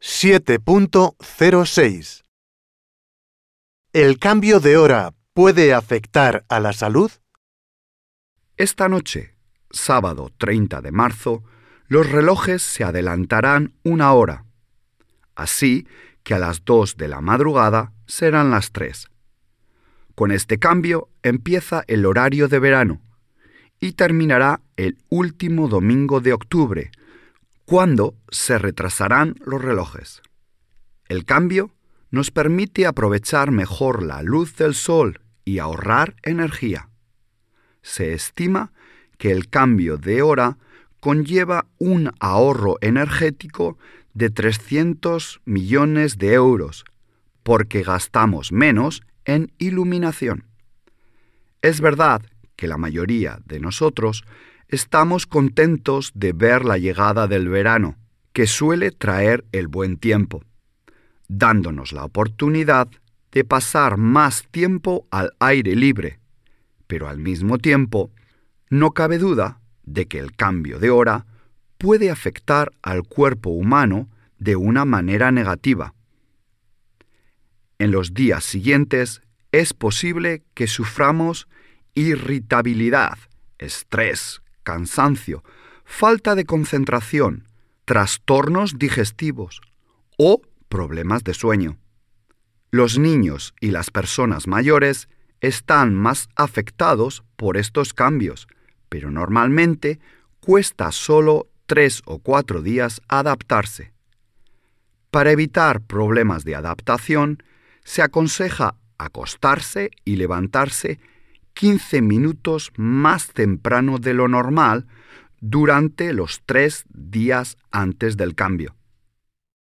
7.06 ¿El cambio de hora puede afectar a la salud? Esta noche, sábado 30 de marzo, los relojes se adelantarán una hora, así que a las 2 de la madrugada serán las 3. Con este cambio empieza el horario de verano y terminará el último domingo de octubre, cuando se retrasarán los relojes. El cambio nos permite aprovechar mejor la luz del sol y ahorrar energía. Se estima que el cambio de hora conlleva un ahorro energético de 300 millones de euros, porque gastamos menos en iluminación. Es verdad que la mayoría de nosotros estamos contentos de ver la llegada del verano, que suele traer el buen tiempo, dándonos la oportunidad de pasar más tiempo al aire libre, pero al mismo tiempo no cabe duda de que el cambio de hora puede afectar al cuerpo humano de una manera negativa. En los días siguientes es posible que suframos irritabilidad, estrés, cansancio, falta de concentración, trastornos digestivos o problemas de sueño. Los niños y las personas mayores están más afectados por estos cambios, pero normalmente cuesta solo tres o cuatro días adaptarse. Para evitar problemas de adaptación, se aconseja acostarse y levantarse 15 minutos más temprano de lo normal durante los tres días antes del cambio.